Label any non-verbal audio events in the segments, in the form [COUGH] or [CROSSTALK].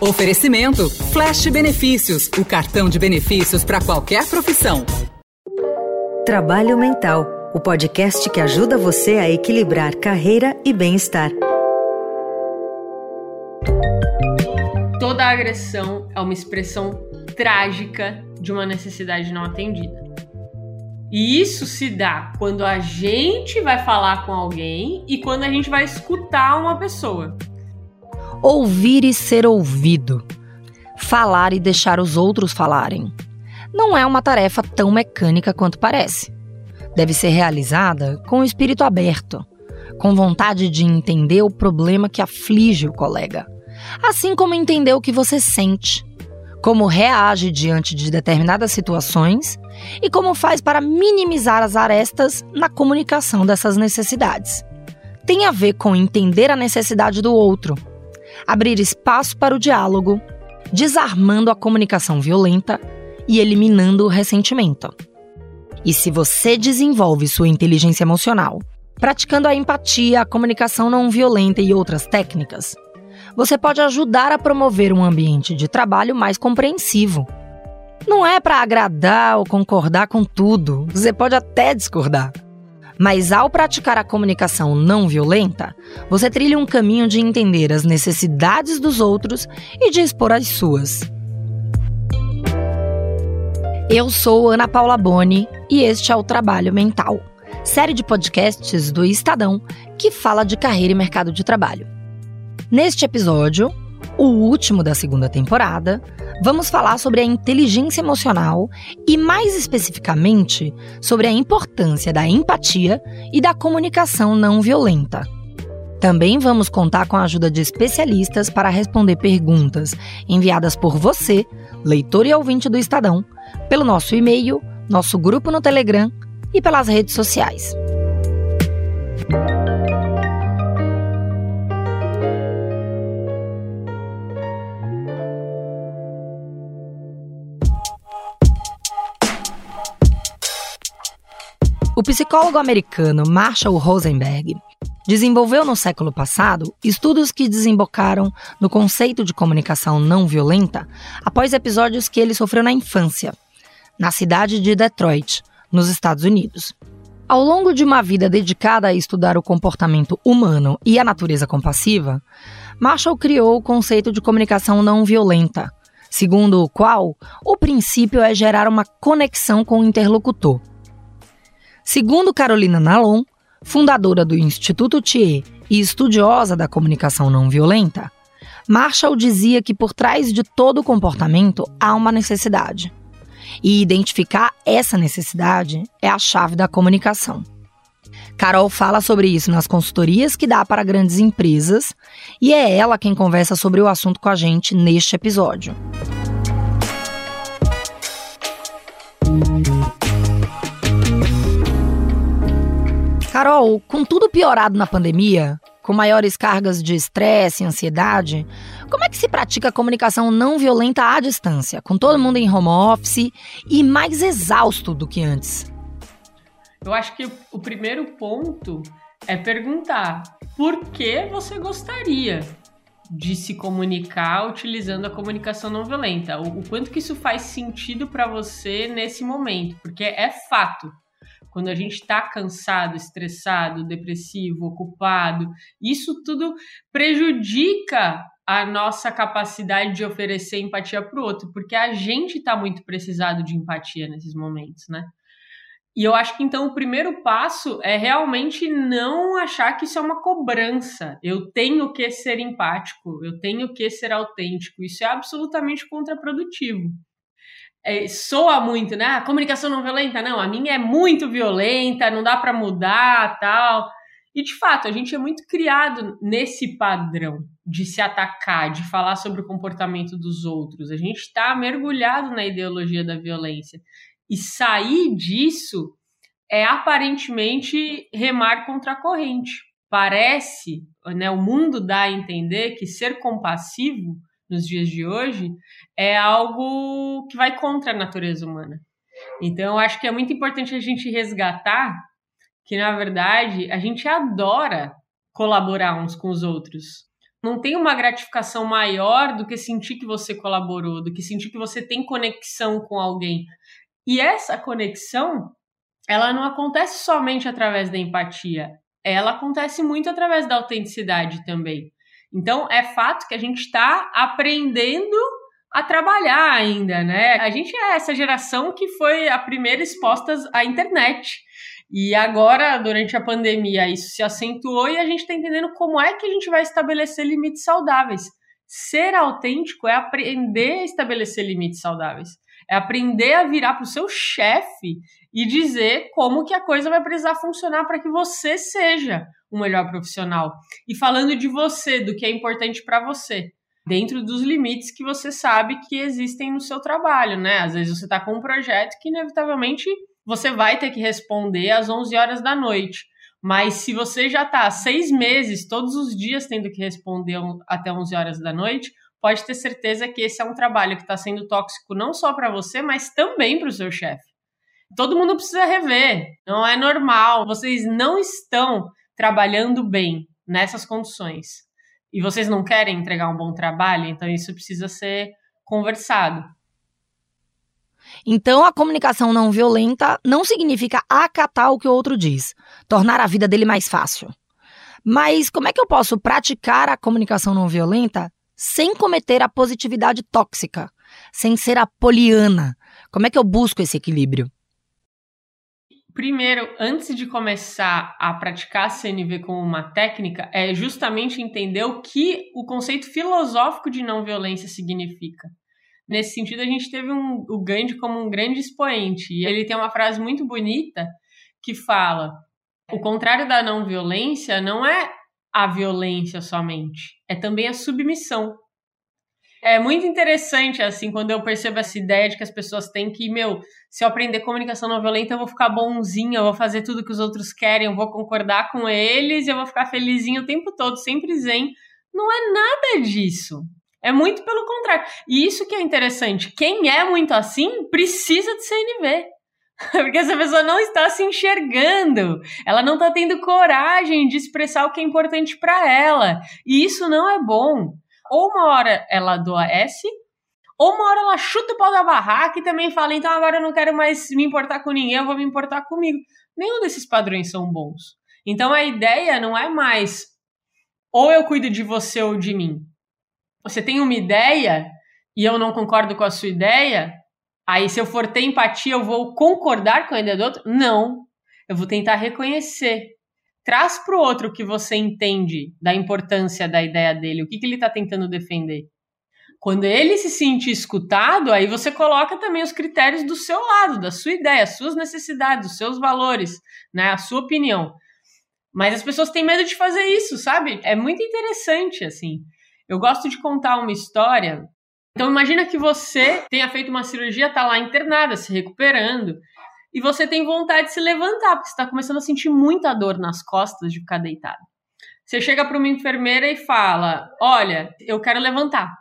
Oferecimento Flash Benefícios, o cartão de benefícios para qualquer profissão. Trabalho Mental, o podcast que ajuda você a equilibrar carreira e bem-estar. Toda agressão é uma expressão trágica de uma necessidade não atendida. E isso se dá quando a gente vai falar com alguém e quando a gente vai escutar uma pessoa. Ouvir e ser ouvido. Falar e deixar os outros falarem. Não é uma tarefa tão mecânica quanto parece. Deve ser realizada com o espírito aberto, com vontade de entender o problema que aflige o colega, assim como entender o que você sente, como reage diante de determinadas situações e como faz para minimizar as arestas na comunicação dessas necessidades. Tem a ver com entender a necessidade do outro abrir espaço para o diálogo, desarmando a comunicação violenta e eliminando o ressentimento. E se você desenvolve sua inteligência emocional, praticando a empatia, a comunicação não violenta e outras técnicas, você pode ajudar a promover um ambiente de trabalho mais compreensivo. Não é para agradar ou concordar com tudo, você pode até discordar. Mas ao praticar a comunicação não violenta, você trilha um caminho de entender as necessidades dos outros e de expor as suas. Eu sou Ana Paula Boni e este é o Trabalho Mental, série de podcasts do Estadão que fala de carreira e mercado de trabalho. Neste episódio, o último da segunda temporada, vamos falar sobre a inteligência emocional e, mais especificamente, sobre a importância da empatia e da comunicação não violenta. Também vamos contar com a ajuda de especialistas para responder perguntas enviadas por você, leitor e ouvinte do Estadão, pelo nosso e-mail, nosso grupo no Telegram e pelas redes sociais. O psicólogo americano Marshall Rosenberg desenvolveu no século passado estudos que desembocaram no conceito de comunicação não violenta após episódios que ele sofreu na infância, na cidade de Detroit, nos Estados Unidos. Ao longo de uma vida dedicada a estudar o comportamento humano e a natureza compassiva, Marshall criou o conceito de comunicação não violenta, segundo o qual o princípio é gerar uma conexão com o interlocutor Segundo Carolina Nalon, fundadora do Instituto Thier e estudiosa da comunicação não violenta, Marshall dizia que por trás de todo comportamento há uma necessidade. E identificar essa necessidade é a chave da comunicação. Carol fala sobre isso nas consultorias que dá para grandes empresas e é ela quem conversa sobre o assunto com a gente neste episódio. Carol, com tudo piorado na pandemia, com maiores cargas de estresse e ansiedade, como é que se pratica a comunicação não violenta à distância, com todo mundo em home office e mais exausto do que antes? Eu acho que o primeiro ponto é perguntar por que você gostaria de se comunicar utilizando a comunicação não violenta, o, o quanto que isso faz sentido para você nesse momento, porque é fato quando a gente está cansado, estressado, depressivo, ocupado, isso tudo prejudica a nossa capacidade de oferecer empatia para o outro, porque a gente está muito precisado de empatia nesses momentos, né? E eu acho que então o primeiro passo é realmente não achar que isso é uma cobrança. Eu tenho que ser empático, eu tenho que ser autêntico. Isso é absolutamente contraprodutivo é, soa muito, né? A comunicação não violenta, não, a minha é muito violenta, não dá para mudar, tal. E de fato, a gente é muito criado nesse padrão de se atacar, de falar sobre o comportamento dos outros. A gente está mergulhado na ideologia da violência. E sair disso é aparentemente remar contra a corrente. Parece, né, o mundo dá a entender que ser compassivo nos dias de hoje é algo que vai contra a natureza humana. Então, eu acho que é muito importante a gente resgatar que, na verdade, a gente adora colaborar uns com os outros. não tem uma gratificação maior do que sentir que você colaborou, do que sentir que você tem conexão com alguém. E essa conexão, ela não acontece somente através da empatia, ela acontece muito através da autenticidade também. Então, é fato que a gente está aprendendo a trabalhar ainda, né? A gente é essa geração que foi a primeira exposta à internet. E agora, durante a pandemia, isso se acentuou e a gente está entendendo como é que a gente vai estabelecer limites saudáveis. Ser autêntico é aprender a estabelecer limites saudáveis. É aprender a virar para o seu chefe e dizer como que a coisa vai precisar funcionar para que você seja um melhor profissional. E falando de você, do que é importante para você dentro dos limites que você sabe que existem no seu trabalho, né? Às vezes você está com um projeto que inevitavelmente você vai ter que responder às 11 horas da noite. Mas se você já está seis meses, todos os dias tendo que responder até 11 horas da noite, pode ter certeza que esse é um trabalho que está sendo tóxico não só para você, mas também para o seu chefe. Todo mundo precisa rever. Não é normal. Vocês não estão trabalhando bem nessas condições e vocês não querem entregar um bom trabalho, então isso precisa ser conversado. Então, a comunicação não violenta não significa acatar o que o outro diz, tornar a vida dele mais fácil. Mas como é que eu posso praticar a comunicação não violenta sem cometer a positividade tóxica, sem ser a poliana? Como é que eu busco esse equilíbrio? Primeiro, antes de começar a praticar a CNV como uma técnica, é justamente entender o que o conceito filosófico de não violência significa. Nesse sentido, a gente teve um, o Gandhi como um grande expoente, e ele tem uma frase muito bonita que fala: o contrário da não violência não é a violência somente, é também a submissão. É muito interessante, assim, quando eu percebo essa ideia de que as pessoas têm que, meu, se eu aprender comunicação não violenta, eu vou ficar bonzinho, eu vou fazer tudo que os outros querem, eu vou concordar com eles, eu vou ficar felizinho o tempo todo, sempre zen. Não é nada disso. É muito pelo contrário. E isso que é interessante. Quem é muito assim precisa de CNV. [LAUGHS] Porque essa pessoa não está se enxergando, ela não está tendo coragem de expressar o que é importante para ela. E isso não é bom ou uma hora ela adoece, ou uma hora ela chuta o pau da barraca e também fala, então agora eu não quero mais me importar com ninguém, eu vou me importar comigo. Nenhum desses padrões são bons. Então a ideia não é mais ou eu cuido de você ou de mim. Você tem uma ideia e eu não concordo com a sua ideia, aí se eu for ter empatia eu vou concordar com a ideia do outro? Não. Eu vou tentar reconhecer traz para o outro o que você entende da importância da ideia dele, o que, que ele está tentando defender. Quando ele se sente escutado, aí você coloca também os critérios do seu lado, da sua ideia, as suas necessidades, os seus valores, né, a sua opinião. Mas as pessoas têm medo de fazer isso, sabe? É muito interessante, assim. Eu gosto de contar uma história. Então, imagina que você tenha feito uma cirurgia, está lá internada, se recuperando, e você tem vontade de se levantar, porque você está começando a sentir muita dor nas costas de ficar deitado. Você chega para uma enfermeira e fala: Olha, eu quero levantar.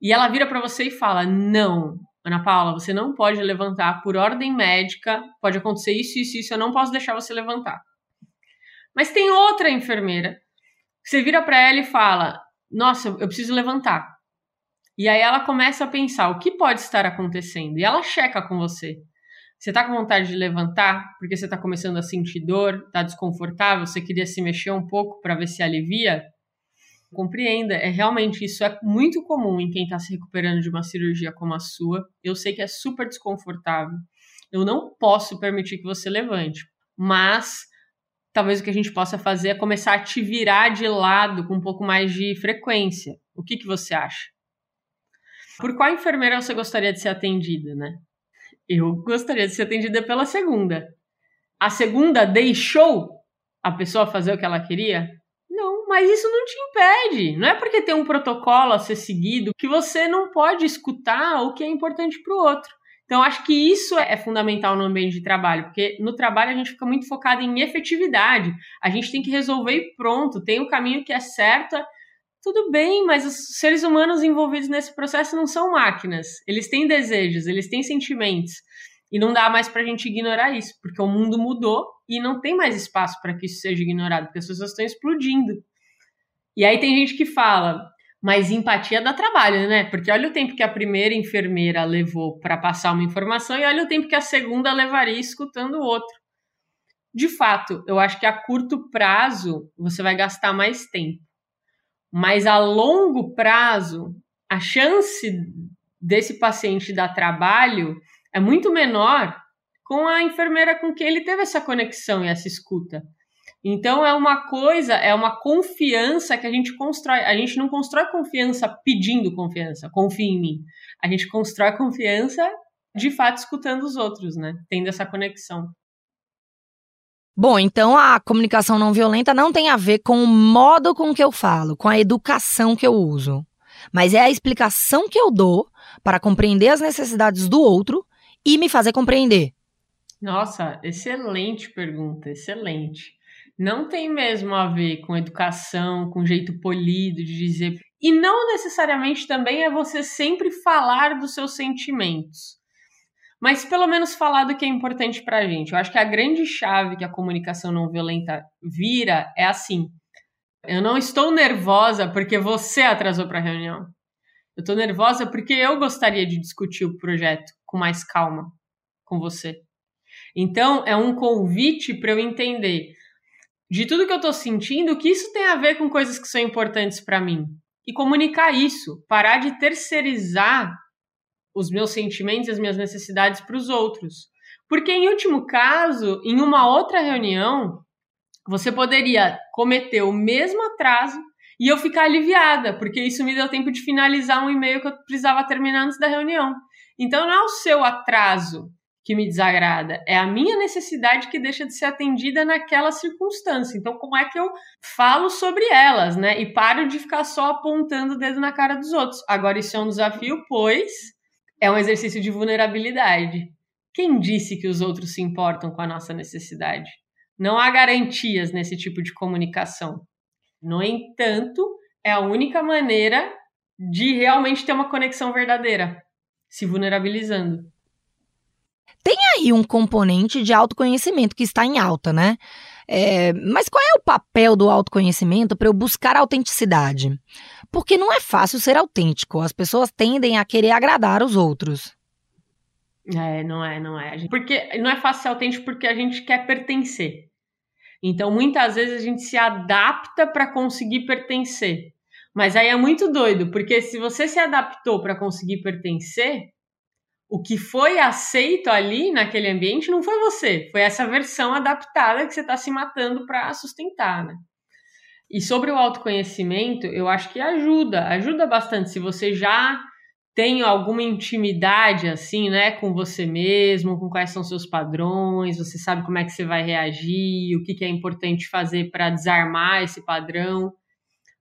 E ela vira para você e fala: Não, Ana Paula, você não pode levantar por ordem médica, pode acontecer isso, isso, isso, eu não posso deixar você levantar. Mas tem outra enfermeira. Você vira para ela e fala: Nossa, eu preciso levantar. E aí ela começa a pensar: o que pode estar acontecendo? E ela checa com você. Você tá com vontade de levantar porque você tá começando a sentir dor, tá desconfortável, você queria se mexer um pouco para ver se alivia? Compreenda, é realmente isso é muito comum em quem está se recuperando de uma cirurgia como a sua. Eu sei que é super desconfortável. Eu não posso permitir que você levante, mas talvez o que a gente possa fazer é começar a te virar de lado com um pouco mais de frequência. O que, que você acha? Por qual enfermeira você gostaria de ser atendida, né? Eu gostaria de ser atendida pela segunda. A segunda deixou a pessoa fazer o que ela queria? Não, mas isso não te impede. Não é porque tem um protocolo a ser seguido que você não pode escutar o que é importante para o outro. Então, acho que isso é fundamental no ambiente de trabalho, porque no trabalho a gente fica muito focado em efetividade. A gente tem que resolver e pronto. Tem o um caminho que é certo, tudo bem, mas os seres humanos envolvidos nesse processo não são máquinas. Eles têm desejos, eles têm sentimentos. E não dá mais para a gente ignorar isso, porque o mundo mudou e não tem mais espaço para que isso seja ignorado, porque as pessoas estão explodindo. E aí tem gente que fala, mas empatia dá trabalho, né? Porque olha o tempo que a primeira enfermeira levou para passar uma informação e olha o tempo que a segunda levaria escutando o outro. De fato, eu acho que a curto prazo você vai gastar mais tempo. Mas a longo prazo, a chance desse paciente dar trabalho é muito menor com a enfermeira com quem ele teve essa conexão e essa escuta. Então é uma coisa, é uma confiança que a gente constrói. A gente não constrói confiança pedindo confiança, confia em mim. A gente constrói confiança de fato escutando os outros, né? Tendo essa conexão. Bom, então a comunicação não violenta não tem a ver com o modo com que eu falo, com a educação que eu uso, mas é a explicação que eu dou para compreender as necessidades do outro e me fazer compreender. Nossa, excelente pergunta, excelente não tem mesmo a ver com educação, com jeito polido de dizer. E não necessariamente também é você sempre falar dos seus sentimentos. Mas pelo menos falar do que é importante pra gente. Eu acho que a grande chave que a comunicação não violenta vira é assim: eu não estou nervosa porque você atrasou para a reunião. Eu estou nervosa porque eu gostaria de discutir o projeto com mais calma com você. Então, é um convite para eu entender de tudo que eu tô sentindo, que isso tem a ver com coisas que são importantes para mim. E comunicar isso, parar de terceirizar os meus sentimentos e as minhas necessidades para os outros. Porque, em último caso, em uma outra reunião, você poderia cometer o mesmo atraso e eu ficar aliviada, porque isso me deu tempo de finalizar um e-mail que eu precisava terminar antes da reunião. Então, não é o seu atraso que me desagrada, é a minha necessidade que deixa de ser atendida naquela circunstância. Então, como é que eu falo sobre elas, né? E paro de ficar só apontando o dedo na cara dos outros. Agora, isso é um desafio, pois é um exercício de vulnerabilidade. Quem disse que os outros se importam com a nossa necessidade? Não há garantias nesse tipo de comunicação. No entanto, é a única maneira de realmente ter uma conexão verdadeira, se vulnerabilizando. Tem aí um componente de autoconhecimento que está em alta, né? É, mas qual é o papel do autoconhecimento para eu buscar autenticidade? Porque não é fácil ser autêntico, as pessoas tendem a querer agradar os outros. É, não é, não é. Porque não é fácil ser autêntico porque a gente quer pertencer. Então, muitas vezes a gente se adapta para conseguir pertencer. Mas aí é muito doido, porque se você se adaptou para conseguir pertencer, o que foi aceito ali naquele ambiente não foi você, foi essa versão adaptada que você está se matando para sustentar, né? E sobre o autoconhecimento, eu acho que ajuda, ajuda bastante se você já tem alguma intimidade assim, né, com você mesmo, com quais são seus padrões, você sabe como é que você vai reagir, o que, que é importante fazer para desarmar esse padrão.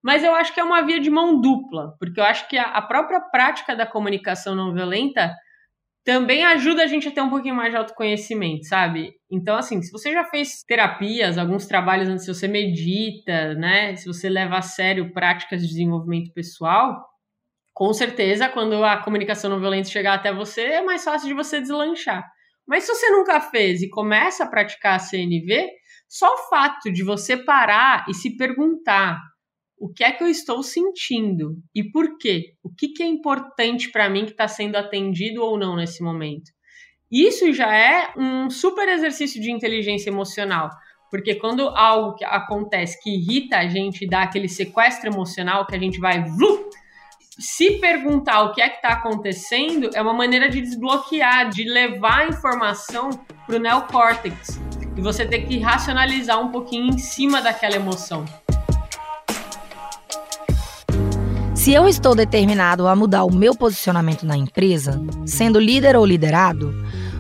Mas eu acho que é uma via de mão dupla, porque eu acho que a, própria prática da comunicação não violenta também ajuda a gente a ter um pouquinho mais de autoconhecimento, sabe? Então, assim, se você já fez terapias, alguns trabalhos se você medita, né? Se você leva a sério práticas de desenvolvimento pessoal, com certeza, quando a comunicação não violenta chegar até você, é mais fácil de você deslanchar. Mas se você nunca fez e começa a praticar a CNV, só o fato de você parar e se perguntar o que é que eu estou sentindo e por quê? O que, que é importante para mim que está sendo atendido ou não nesse momento? Isso já é um super exercício de inteligência emocional, porque quando algo que acontece que irrita a gente, dá aquele sequestro emocional que a gente vai vlu, se perguntar o que é que está acontecendo é uma maneira de desbloquear, de levar a informação para o neocórtex e você ter que racionalizar um pouquinho em cima daquela emoção. Se eu estou determinado a mudar o meu posicionamento na empresa, sendo líder ou liderado,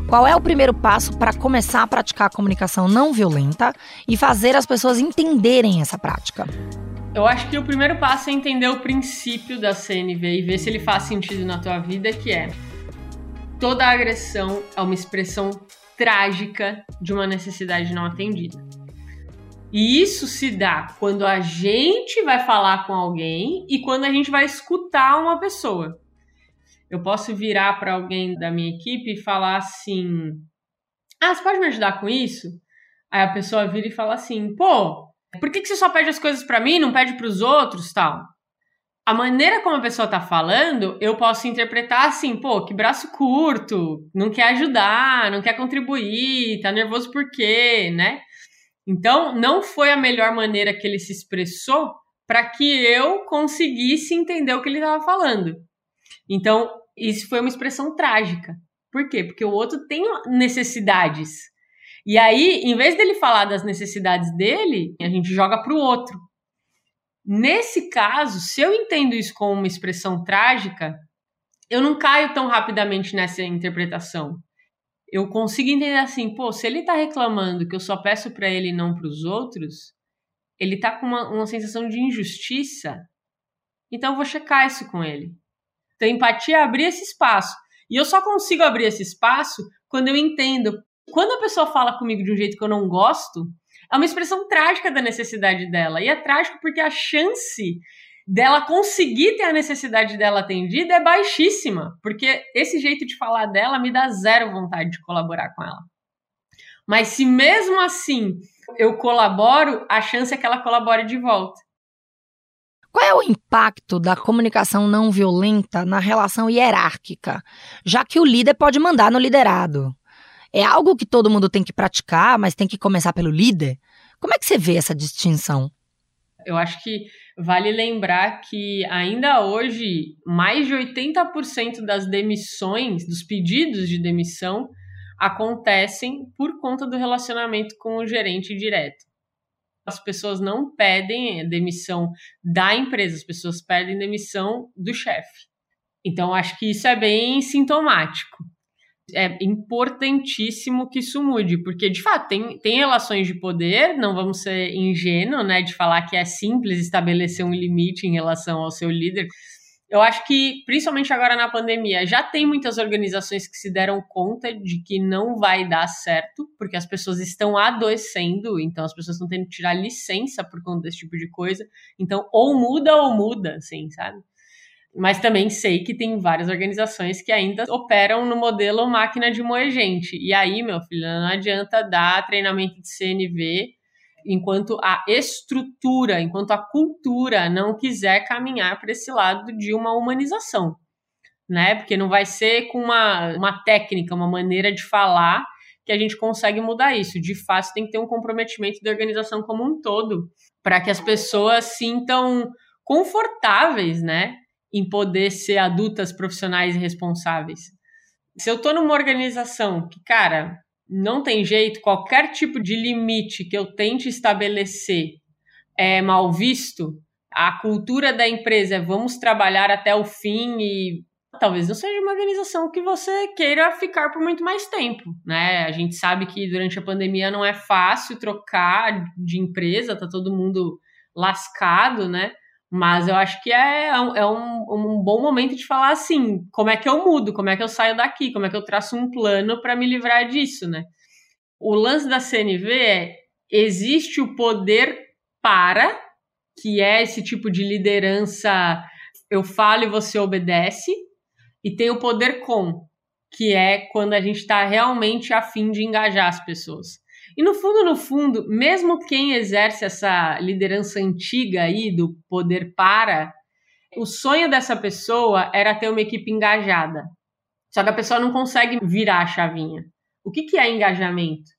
qual é o primeiro passo para começar a praticar a comunicação não violenta e fazer as pessoas entenderem essa prática? Eu acho que o primeiro passo é entender o princípio da CNV e ver se ele faz sentido na tua vida, que é toda agressão é uma expressão trágica de uma necessidade não atendida. E isso se dá quando a gente vai falar com alguém e quando a gente vai escutar uma pessoa. Eu posso virar para alguém da minha equipe e falar assim: Ah, você pode me ajudar com isso? Aí a pessoa vira e fala assim: Pô, Por que, que você só pede as coisas para mim, não pede para os outros, tal? A maneira como a pessoa tá falando, eu posso interpretar assim, pô, que braço curto, não quer ajudar, não quer contribuir, tá nervoso por quê, né? Então, não foi a melhor maneira que ele se expressou para que eu conseguisse entender o que ele estava falando. Então, isso foi uma expressão trágica. Por quê? Porque o outro tem necessidades. E aí, em vez dele falar das necessidades dele, a gente joga para o outro. Nesse caso, se eu entendo isso como uma expressão trágica, eu não caio tão rapidamente nessa interpretação. Eu consigo entender assim, pô, se ele tá reclamando que eu só peço para ele e não para os outros, ele tá com uma, uma sensação de injustiça, então eu vou checar isso com ele. Então, empatia é abrir esse espaço. E eu só consigo abrir esse espaço quando eu entendo. Quando a pessoa fala comigo de um jeito que eu não gosto, é uma expressão trágica da necessidade dela. E é trágico porque a chance dela conseguir ter a necessidade dela atendida é baixíssima, porque esse jeito de falar dela me dá zero vontade de colaborar com ela. Mas se mesmo assim eu colaboro, a chance é que ela colabore de volta. Qual é o impacto da comunicação não violenta na relação hierárquica, já que o líder pode mandar no liderado? É algo que todo mundo tem que praticar, mas tem que começar pelo líder? Como é que você vê essa distinção? Eu acho que vale lembrar que ainda hoje mais de 80% das demissões, dos pedidos de demissão, acontecem por conta do relacionamento com o gerente direto. As pessoas não pedem demissão da empresa, as pessoas pedem demissão do chefe. Então, acho que isso é bem sintomático é importantíssimo que isso mude, porque de fato tem, tem relações de poder, não vamos ser ingênuos, né, de falar que é simples estabelecer um limite em relação ao seu líder. Eu acho que, principalmente agora na pandemia, já tem muitas organizações que se deram conta de que não vai dar certo, porque as pessoas estão adoecendo, então as pessoas estão tendo que tirar licença por conta desse tipo de coisa. Então, ou muda ou muda, assim, sabe? Mas também sei que tem várias organizações que ainda operam no modelo máquina de moer gente. E aí, meu filho, não adianta dar treinamento de CNV enquanto a estrutura, enquanto a cultura não quiser caminhar para esse lado de uma humanização. Né? Porque não vai ser com uma, uma técnica, uma maneira de falar que a gente consegue mudar isso. De fato, tem que ter um comprometimento da organização como um todo, para que as pessoas sintam confortáveis, né? Em poder ser adultas profissionais e responsáveis. Se eu estou numa organização que, cara, não tem jeito, qualquer tipo de limite que eu tente estabelecer é mal visto, a cultura da empresa é vamos trabalhar até o fim e talvez não seja uma organização que você queira ficar por muito mais tempo, né? A gente sabe que durante a pandemia não é fácil trocar de empresa, tá todo mundo lascado, né? Mas eu acho que é, é, um, é um, um, bom momento de falar assim: como é que eu mudo, como é que eu saio daqui, como é que eu traço um plano para me livrar disso, né? O lance da CNV é: existe o poder para, que é esse tipo de liderança, eu falo e você obedece, e tem o poder com, que é quando a gente está realmente afim de engajar as pessoas. E no fundo, no fundo, mesmo quem exerce essa liderança antiga aí do poder para, o sonho dessa pessoa era ter uma equipe engajada. Só que a pessoa não consegue virar a chavinha. O que, que é engajamento?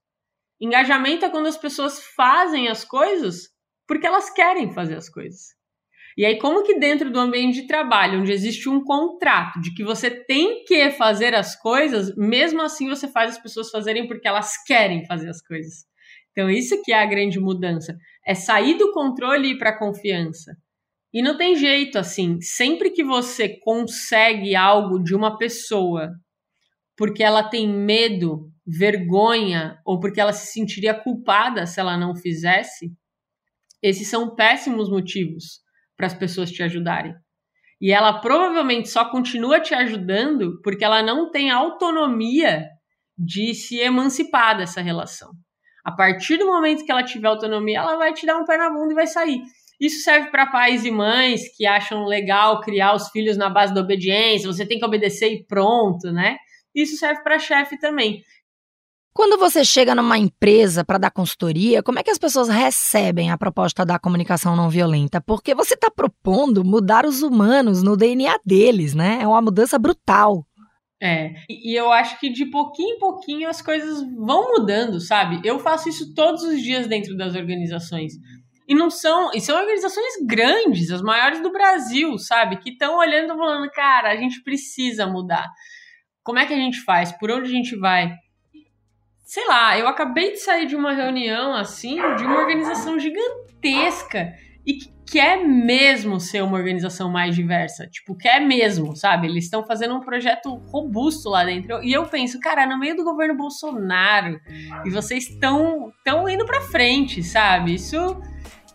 Engajamento é quando as pessoas fazem as coisas porque elas querem fazer as coisas. E aí, como que dentro do ambiente de trabalho, onde existe um contrato de que você tem que fazer as coisas, mesmo assim você faz as pessoas fazerem porque elas querem fazer as coisas. Então, isso que é a grande mudança. É sair do controle e ir para a confiança. E não tem jeito assim. Sempre que você consegue algo de uma pessoa porque ela tem medo, vergonha ou porque ela se sentiria culpada se ela não fizesse, esses são péssimos motivos para as pessoas te ajudarem. E ela provavelmente só continua te ajudando porque ela não tem autonomia de se emancipar dessa relação. A partir do momento que ela tiver autonomia, ela vai te dar um pé na bunda e vai sair. Isso serve para pais e mães que acham legal criar os filhos na base da obediência, você tem que obedecer e pronto, né? Isso serve para chefe também. Quando você chega numa empresa para dar consultoria, como é que as pessoas recebem a proposta da comunicação não violenta? Porque você está propondo mudar os humanos no DNA deles, né? É uma mudança brutal. É, e eu acho que de pouquinho em pouquinho as coisas vão mudando, sabe? Eu faço isso todos os dias dentro das organizações. E não são, e são organizações grandes, as maiores do Brasil, sabe? Que estão olhando e falando, cara, a gente precisa mudar. Como é que a gente faz? Por onde a gente vai? Sei lá, eu acabei de sair de uma reunião assim, de uma organização gigantesca e que quer mesmo ser uma organização mais diversa. Tipo, quer mesmo, sabe? Eles estão fazendo um projeto robusto lá dentro. E eu penso, cara, no meio do governo Bolsonaro, e vocês estão tão indo para frente, sabe? Isso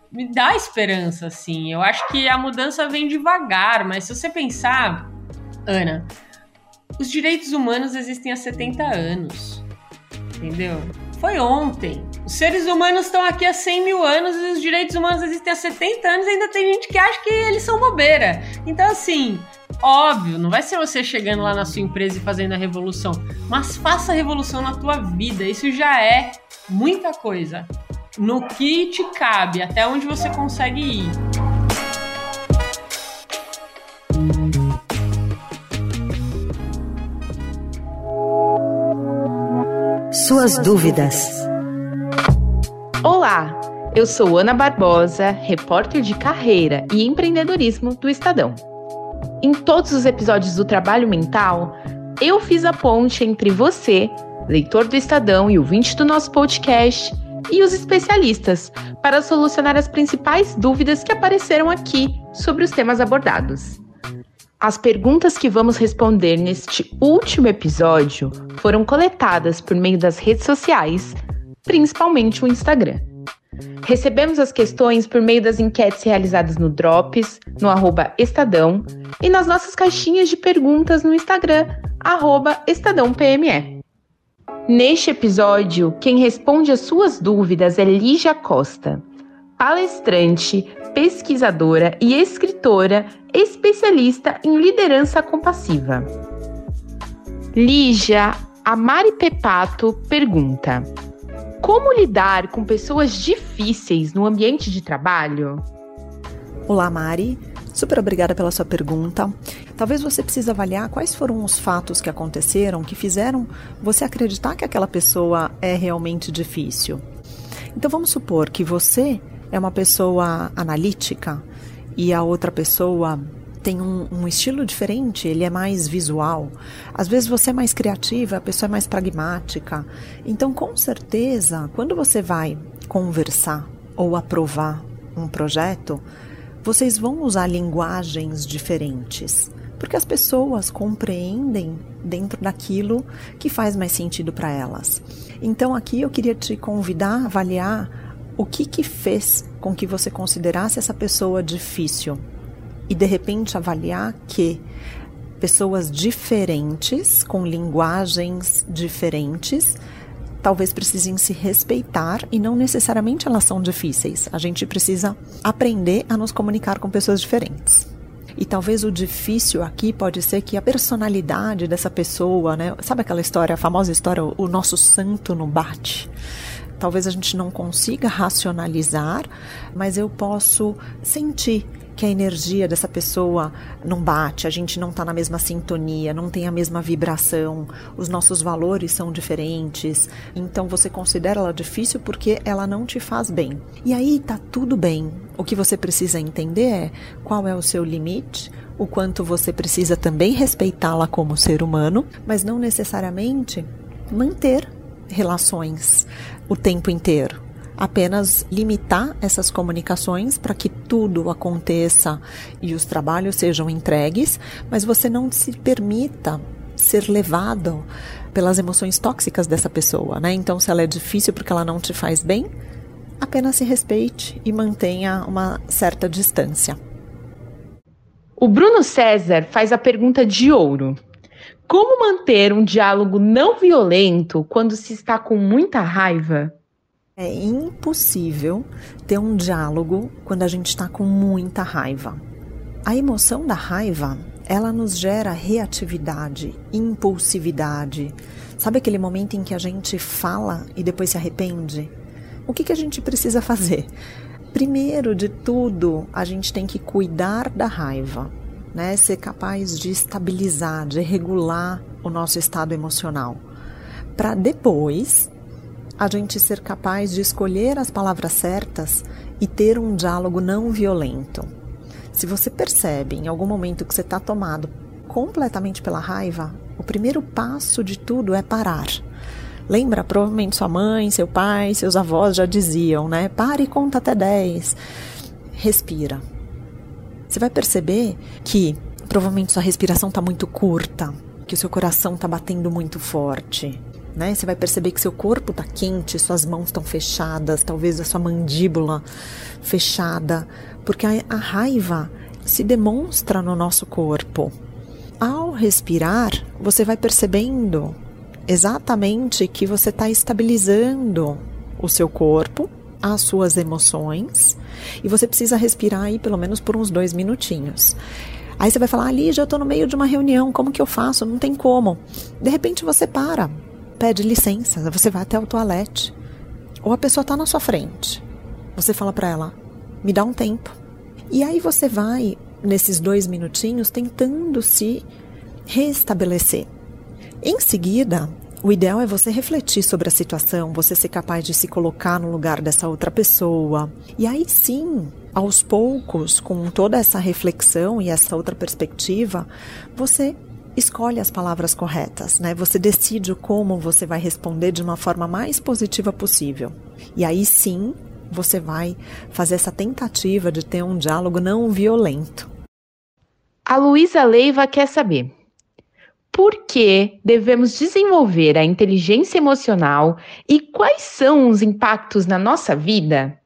me dá esperança, assim. Eu acho que a mudança vem devagar, mas se você pensar, Ana, os direitos humanos existem há 70 anos. Entendeu? Foi ontem. Os seres humanos estão aqui há 100 mil anos e os direitos humanos existem há 70 anos e ainda tem gente que acha que eles são bobeira. Então, assim, óbvio, não vai ser você chegando lá na sua empresa e fazendo a revolução, mas faça a revolução na tua vida. Isso já é muita coisa no que te cabe, até onde você consegue ir. Suas dúvidas. Olá, eu sou Ana Barbosa, repórter de carreira e empreendedorismo do Estadão. Em todos os episódios do Trabalho Mental, eu fiz a ponte entre você, leitor do Estadão e ouvinte do nosso podcast, e os especialistas para solucionar as principais dúvidas que apareceram aqui sobre os temas abordados. As perguntas que vamos responder neste último episódio foram coletadas por meio das redes sociais, principalmente o Instagram. Recebemos as questões por meio das enquetes realizadas no Drops, no Estadão, e nas nossas caixinhas de perguntas no Instagram, EstadãoPME. Neste episódio, quem responde as suas dúvidas é Lígia Costa, palestrante, pesquisadora e escritora especialista em liderança compassiva. Lígia, a Mari Pepato pergunta: Como lidar com pessoas difíceis no ambiente de trabalho? Olá, Mari. Super obrigada pela sua pergunta. Talvez você precise avaliar quais foram os fatos que aconteceram que fizeram você acreditar que aquela pessoa é realmente difícil. Então vamos supor que você é uma pessoa analítica e a outra pessoa tem um, um, estilo diferente, ele é mais visual. Às vezes você é mais criativa, a pessoa é mais pragmática. Então, com certeza, quando você vai conversar ou aprovar um projeto, vocês vão usar linguagens diferentes, porque as pessoas compreendem dentro daquilo que faz mais sentido para elas. Então aqui eu queria te convidar a avaliar o que que fez com que você considerasse essa pessoa difícil e de repente avaliar que pessoas diferentes com linguagens diferentes talvez precisem se respeitar e não necessariamente elas são difíceis. A gente precisa aprender a nos comunicar com pessoas diferentes. E talvez o difícil aqui pode ser que a personalidade dessa pessoa, né? Sabe aquela história, a famosa história, o nosso santo não bate? Talvez a gente não consiga racionalizar, mas eu posso sentir que a energia dessa pessoa não bate, a gente não está na mesma sintonia, não tem a mesma vibração, os nossos valores são diferentes. Então você considera ela difícil porque ela não te faz bem. E aí tá tudo bem. O que você precisa entender é qual é o seu limite, o quanto você precisa também respeitá-la como ser humano, mas não necessariamente manter relações o tempo inteiro apenas limitar essas comunicações para que tudo aconteça e os trabalhos sejam entregues, mas você não se permita ser levado pelas emoções tóxicas dessa pessoa, né? Então, se ela é difícil porque ela não te faz bem, apenas se respeite e mantenha uma certa distância. O Bruno César faz a pergunta de ouro. Como manter um diálogo não violento quando se está com muita raiva? É impossível ter um diálogo quando a gente está com muita raiva. A emoção da raiva ela nos gera reatividade, impulsividade. Sabe aquele momento em que a gente fala e depois se arrepende? O que, que a gente precisa fazer? Primeiro de tudo, a gente tem que cuidar da raiva, né? Ser capaz de estabilizar, de regular o nosso estado emocional, para depois a gente ser capaz de escolher as palavras certas e ter um diálogo não violento. Se você percebe em algum momento que você está tomado completamente pela raiva, o primeiro passo de tudo é parar. Lembra, provavelmente sua mãe, seu pai, seus avós já diziam, né? Pare e conta até 10. Respira. Você vai perceber que provavelmente sua respiração está muito curta, que o seu coração está batendo muito forte. Né? Você vai perceber que seu corpo está quente, suas mãos estão fechadas, talvez a sua mandíbula fechada, porque a, a raiva se demonstra no nosso corpo. Ao respirar, você vai percebendo exatamente que você está estabilizando o seu corpo, as suas emoções, e você precisa respirar aí pelo menos por uns dois minutinhos. Aí você vai falar, ali já estou no meio de uma reunião, como que eu faço? Não tem como. De repente você para, pede licença, você vai até o toalete. Ou a pessoa está na sua frente. Você fala para ela, me dá um tempo. E aí você vai, nesses dois minutinhos, tentando se restabelecer. Em seguida, o ideal é você refletir sobre a situação, você ser capaz de se colocar no lugar dessa outra pessoa. E aí sim, aos poucos, com toda essa reflexão e essa outra perspectiva, você escolhe as palavras corretas, né? Você decide como você vai responder de uma forma mais positiva possível. E aí sim, você vai fazer essa tentativa de ter um diálogo não violento. A Luísa Leiva quer saber: por que devemos desenvolver a inteligência emocional e quais são os impactos na nossa vida?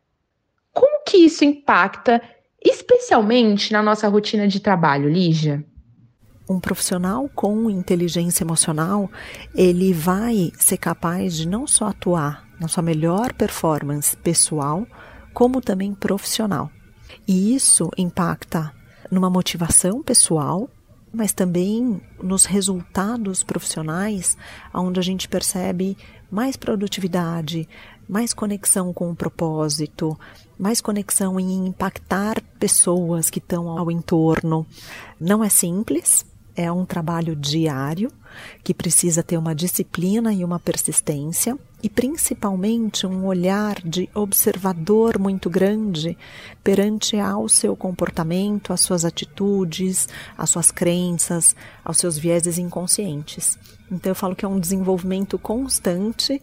Como que isso impacta, especialmente na nossa rotina de trabalho, Lígia? Um profissional com inteligência emocional, ele vai ser capaz de não só atuar na sua melhor performance pessoal, como também profissional. E isso impacta numa motivação pessoal mas também nos resultados profissionais, onde a gente percebe mais produtividade, mais conexão com o propósito, mais conexão em impactar pessoas que estão ao entorno. Não é simples, é um trabalho diário que precisa ter uma disciplina e uma persistência e principalmente um olhar de observador muito grande perante ao seu comportamento, às suas atitudes, às suas crenças, aos seus vieses inconscientes. Então eu falo que é um desenvolvimento constante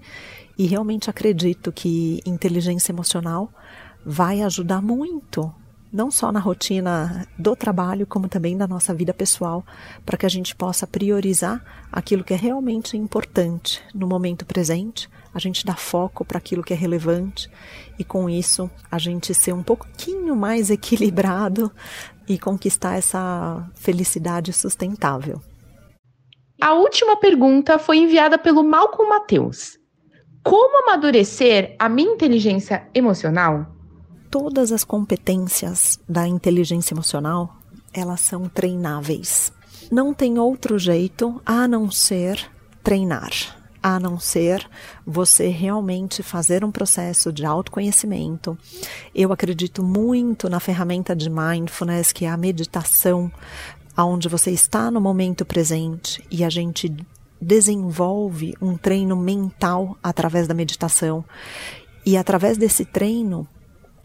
e realmente acredito que inteligência emocional vai ajudar muito não só na rotina do trabalho, como também da nossa vida pessoal, para que a gente possa priorizar aquilo que é realmente importante no momento presente, a gente dá foco para aquilo que é relevante e com isso a gente ser um pouquinho mais [LAUGHS] equilibrado e conquistar essa felicidade sustentável. A última pergunta foi enviada pelo Malcolm Mateus. Como amadurecer a minha inteligência emocional? Todas as competências da inteligência emocional, elas são treináveis. Não tem outro jeito a não ser treinar, a não ser você realmente fazer um processo de autoconhecimento. Eu acredito muito na ferramenta de mindfulness, que é a meditação, onde você está no momento presente e a gente desenvolve um treino mental através da meditação. E através desse treino,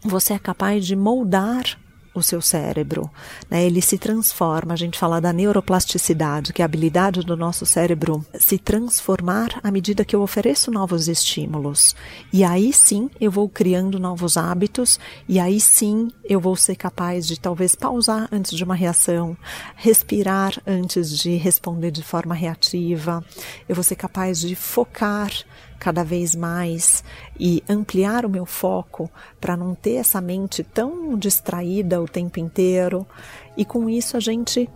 você é capaz de moldar o seu cérebro, né? Ele se transforma. A gente fala da neuroplasticidade, que é a habilidade do nosso cérebro se transformar à medida que eu ofereço novos estímulos. E aí sim eu vou criando novos hábitos, e aí sim eu vou ser capaz de talvez pausar antes de uma reação, respirar antes de responder de forma reativa. Eu vou ser capaz de focar cada vez mais e ampliar o meu foco para não ter essa mente tão distraída o tempo inteiro. E com isso a gente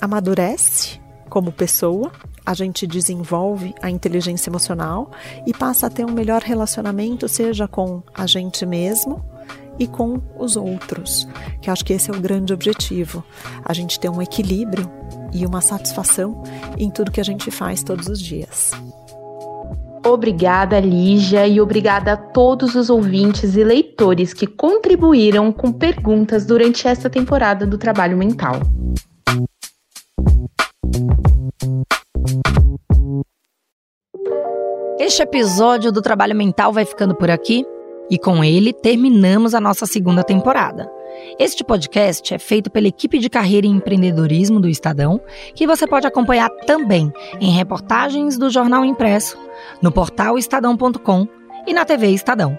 amadurece como pessoa, a gente desenvolve a inteligência emocional e passa a ter um melhor relacionamento, seja com a gente mesmo e com os outros, que acho que esse é o grande objetivo, a gente ter um equilíbrio e uma satisfação em tudo que a gente faz todos os dias. Obrigada, Lígia, e obrigada a todos os ouvintes e leitores que contribuíram com perguntas durante esta temporada do Trabalho Mental. Este episódio do Trabalho Mental vai ficando por aqui e com ele terminamos a nossa segunda temporada. Este podcast é feito pela equipe de carreira e empreendedorismo do Estadão, que você pode acompanhar também em reportagens do jornal impresso, no portal estadão.com e na TV Estadão.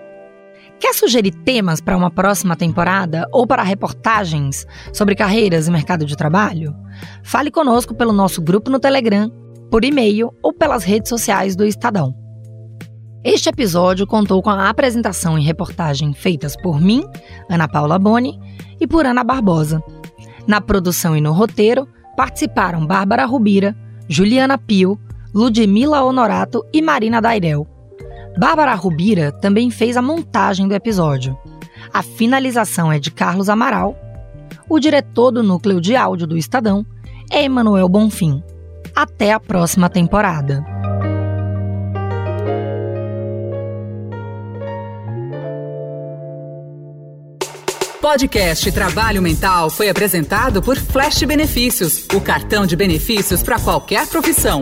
Quer sugerir temas para uma próxima temporada ou para reportagens sobre carreiras e mercado de trabalho? Fale conosco pelo nosso grupo no Telegram, por e-mail ou pelas redes sociais do Estadão. Este episódio contou com a apresentação e reportagem feitas por mim, Ana Paula Boni, e por Ana Barbosa. Na produção e no roteiro participaram Bárbara Rubira, Juliana Pio, Ludmila Honorato e Marina Dairel. Bárbara Rubira também fez a montagem do episódio. A finalização é de Carlos Amaral. O diretor do núcleo de áudio do Estadão é Emanuel Bonfim. Até a próxima temporada. Podcast Trabalho Mental foi apresentado por Flash Benefícios, o cartão de benefícios para qualquer profissão.